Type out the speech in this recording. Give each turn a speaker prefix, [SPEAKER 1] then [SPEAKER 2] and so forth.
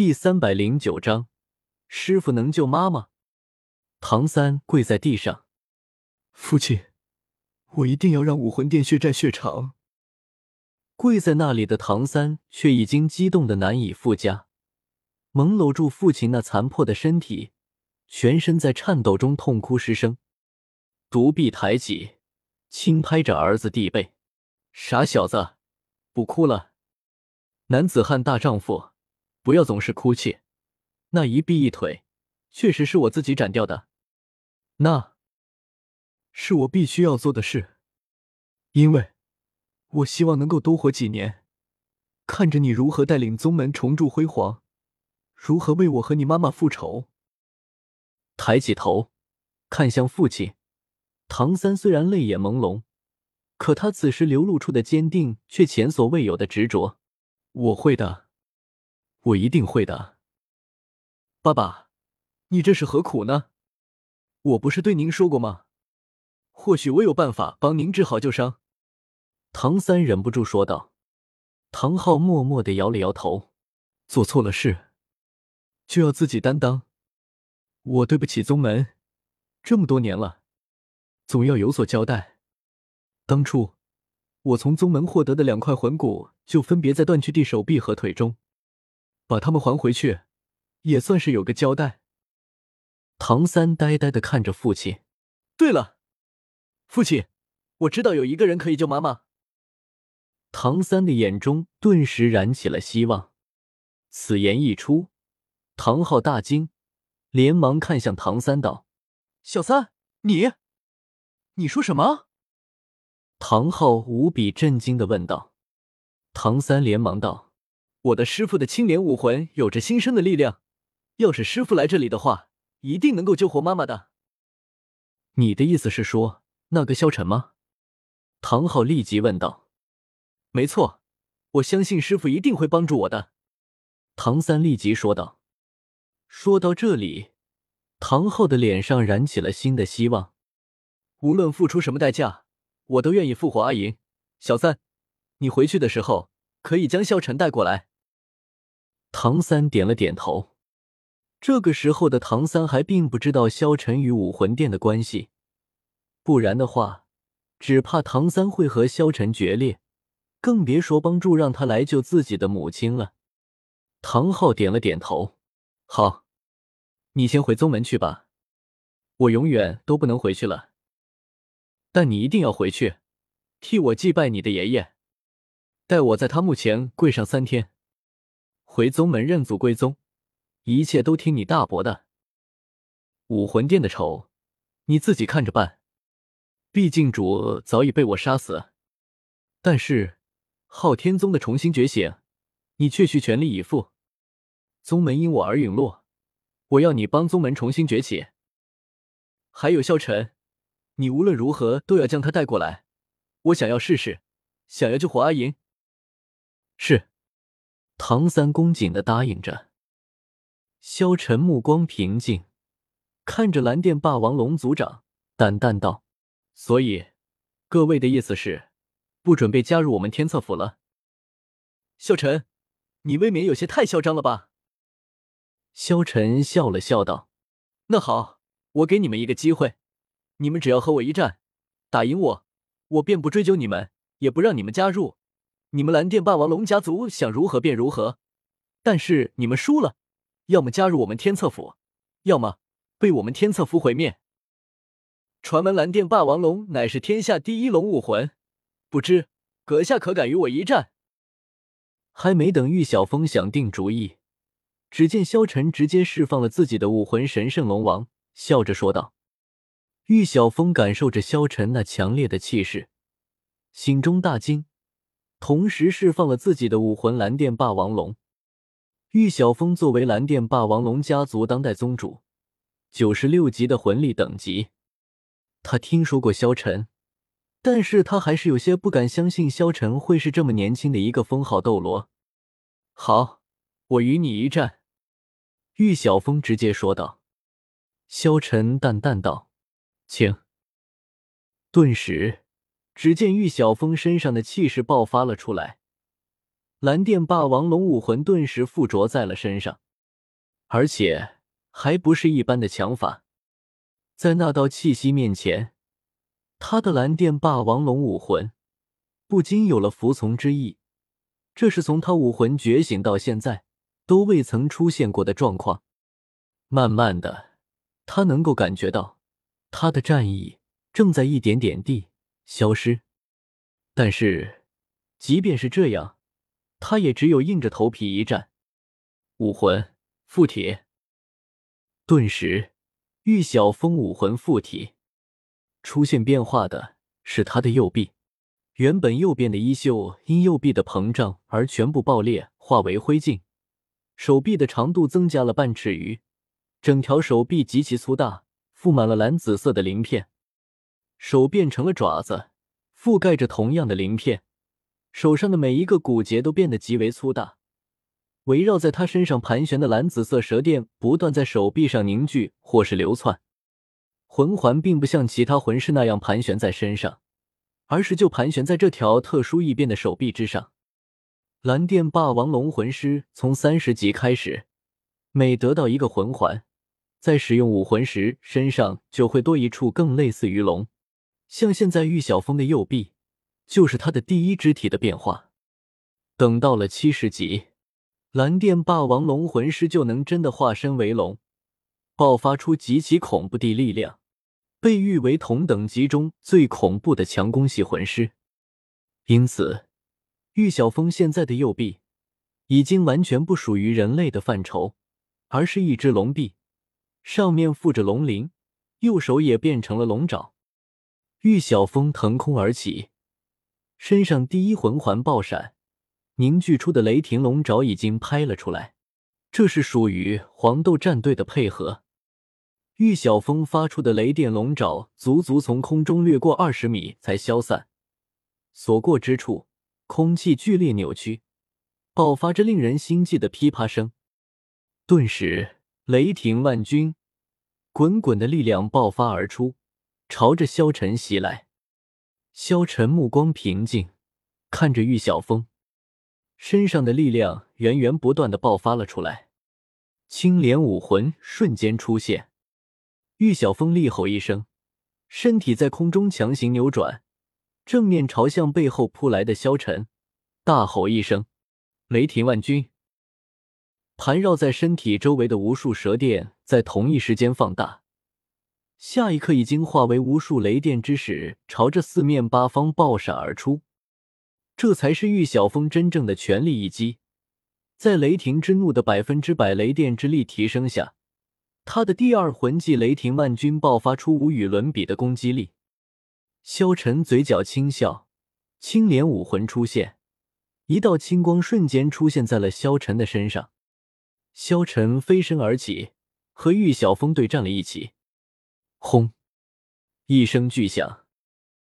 [SPEAKER 1] 第三百零九章，师傅能救妈妈。唐三跪在地上，
[SPEAKER 2] 父亲，我一定要让武魂殿血债血偿。
[SPEAKER 1] 跪在那里的唐三却已经激动的难以复加，猛搂住父亲那残破的身体，全身在颤抖中痛哭失声。独臂抬起，轻拍着儿子地背：“傻小子，不哭了，男子汉大丈夫。”不要总是哭泣，那一臂一腿确实是我自己斩掉的，那
[SPEAKER 2] 是我必须要做的事，因为我希望能够多活几年，看着你如何带领宗门重铸辉煌，如何为我和你妈妈复仇。
[SPEAKER 1] 抬起头看向父亲，唐三虽然泪眼朦胧，可他此时流露出的坚定却前所未有的执着。我会的。我一定会的，爸爸，你这是何苦呢？我不是对您说过吗？或许我有办法帮您治好旧伤。唐三忍不住说道。唐昊默默的摇了摇头，做错了事就要自己担当。我对不起宗门，这么多年了，总要有所交代。当初我从宗门获得的两块魂骨，就分别在断去地手臂和腿中。把他们还回去，也算是有个交代。唐三呆呆的看着父亲。对了，父亲，我知道有一个人可以救妈妈。唐三的眼中顿时燃起了希望。此言一出，唐昊大惊，连忙看向唐三道：“小三，你，你说什么？”唐昊无比震惊的问道。唐三连忙道。我的师傅的青莲武魂有着新生的力量，要是师傅来这里的话，一定能够救活妈妈的。你的意思是说那个萧晨吗？唐昊立即问道。没错，我相信师傅一定会帮助我的。唐三立即说道。说到这里，唐昊的脸上燃起了新的希望。无论付出什么代价，我都愿意复活阿银。小三，你回去的时候可以将萧晨带过来。唐三点了点头。这个时候的唐三还并不知道萧晨与武魂殿的关系，不然的话，只怕唐三会和萧晨决裂，更别说帮助让他来救自己的母亲了。唐昊点了点头：“好，你先回宗门去吧，我永远都不能回去了。但你一定要回去，替我祭拜你的爷爷，待我在他墓前跪上三天。”回宗门认祖归宗，一切都听你大伯的。武魂殿的仇，你自己看着办。毕竟主早已被我杀死，但是昊天宗的重新觉醒，你却需全力以赴。宗门因我而陨落，我要你帮宗门重新崛起。还有萧晨，你无论如何都要将他带过来。我想要试试，想要救活阿银。是。唐三恭谨的答应着，萧晨目光平静，看着蓝电霸王龙族长，淡淡道：“所以，各位的意思是，不准备加入我们天策府了？”萧晨，你未免有些太嚣张了吧？萧晨笑了笑道：“那好，我给你们一个机会，你们只要和我一战，打赢我，我便不追究你们，也不让你们加入。”你们蓝电霸王龙家族想如何便如何，但是你们输了，要么加入我们天策府，要么被我们天策府毁灭。传闻蓝电霸王龙乃是天下第一龙武魂，不知阁下可敢与我一战？还没等玉晓峰想定主意，只见萧晨直接释放了自己的武魂神圣龙王，笑着说道。玉晓峰感受着萧晨那强烈的气势，心中大惊。同时释放了自己的武魂蓝电霸王龙。玉晓峰作为蓝电霸王龙家族当代宗主，九十六级的魂力等级，他听说过萧晨，但是他还是有些不敢相信萧晨会是这么年轻的一个封号斗罗。好，我与你一战。”玉晓峰直接说道。萧晨淡淡道：“请。”顿时。只见玉晓峰身上的气势爆发了出来，蓝电霸王龙武魂顿时附着在了身上。而且还不是一般的强法。在那道气息面前，他的蓝电霸王龙武魂不禁有了服从之意。这是从他武魂觉醒到现在都未曾出现过的状况。慢慢的，他能够感觉到他的战意正在一点点地消失。但是，即便是这样，他也只有硬着头皮一战。武魂附体，顿时，玉晓峰武魂附体，出现变化的是他的右臂。原本右边的衣袖因右臂的膨胀而全部爆裂，化为灰烬。手臂的长度增加了半尺余，整条手臂极其粗大，覆满了蓝紫色的鳞片。手变成了爪子，覆盖着同样的鳞片。手上的每一个骨节都变得极为粗大。围绕在他身上盘旋的蓝紫色蛇电不断在手臂上凝聚或是流窜。魂环并不像其他魂师那样盘旋在身上。而是就盘旋在这条特殊异变的手臂之上。蓝电霸王龙魂师从三十级开始，每得到一个魂环，在使用武魂时，身上就会多一处更类似于龙。像现在玉晓峰的右臂，就是他的第一肢体的变化。等到了七十级，蓝电霸王龙魂师就能真的化身为龙，爆发出极其恐怖的力量。被誉为同等级中最恐怖的强攻系魂师，因此，玉晓峰现在的右臂已经完全不属于人类的范畴，而是一只龙臂，上面附着龙鳞，右手也变成了龙爪。玉晓峰腾空而起，身上第一魂环爆闪，凝聚出的雷霆龙爪已经拍了出来，这是属于黄豆战队的配合。玉晓峰发出的雷电龙爪足足从空中掠过二十米才消散，所过之处，空气剧烈扭曲，爆发着令人心悸的噼啪声。顿时，雷霆万钧，滚滚的力量爆发而出，朝着萧晨袭来。萧晨目光平静，看着玉晓峰身上的力量源源不断的爆发了出来，青莲武魂瞬间出现。玉晓峰厉吼一声，身体在空中强行扭转，正面朝向背后扑来的萧晨，大吼一声：“雷霆万钧！”盘绕在身体周围的无数蛇电在同一时间放大，下一刻已经化为无数雷电之势，朝着四面八方爆闪而出。这才是玉晓峰真正的全力一击，在雷霆之怒的百分之百雷电之力提升下。他的第二魂技雷霆万钧爆发出无与伦比的攻击力。萧晨嘴角轻笑，青莲武魂出现，一道青光瞬间出现在了萧晨的身上。萧晨飞身而起，和玉晓峰对战了一起。轰！一声巨响，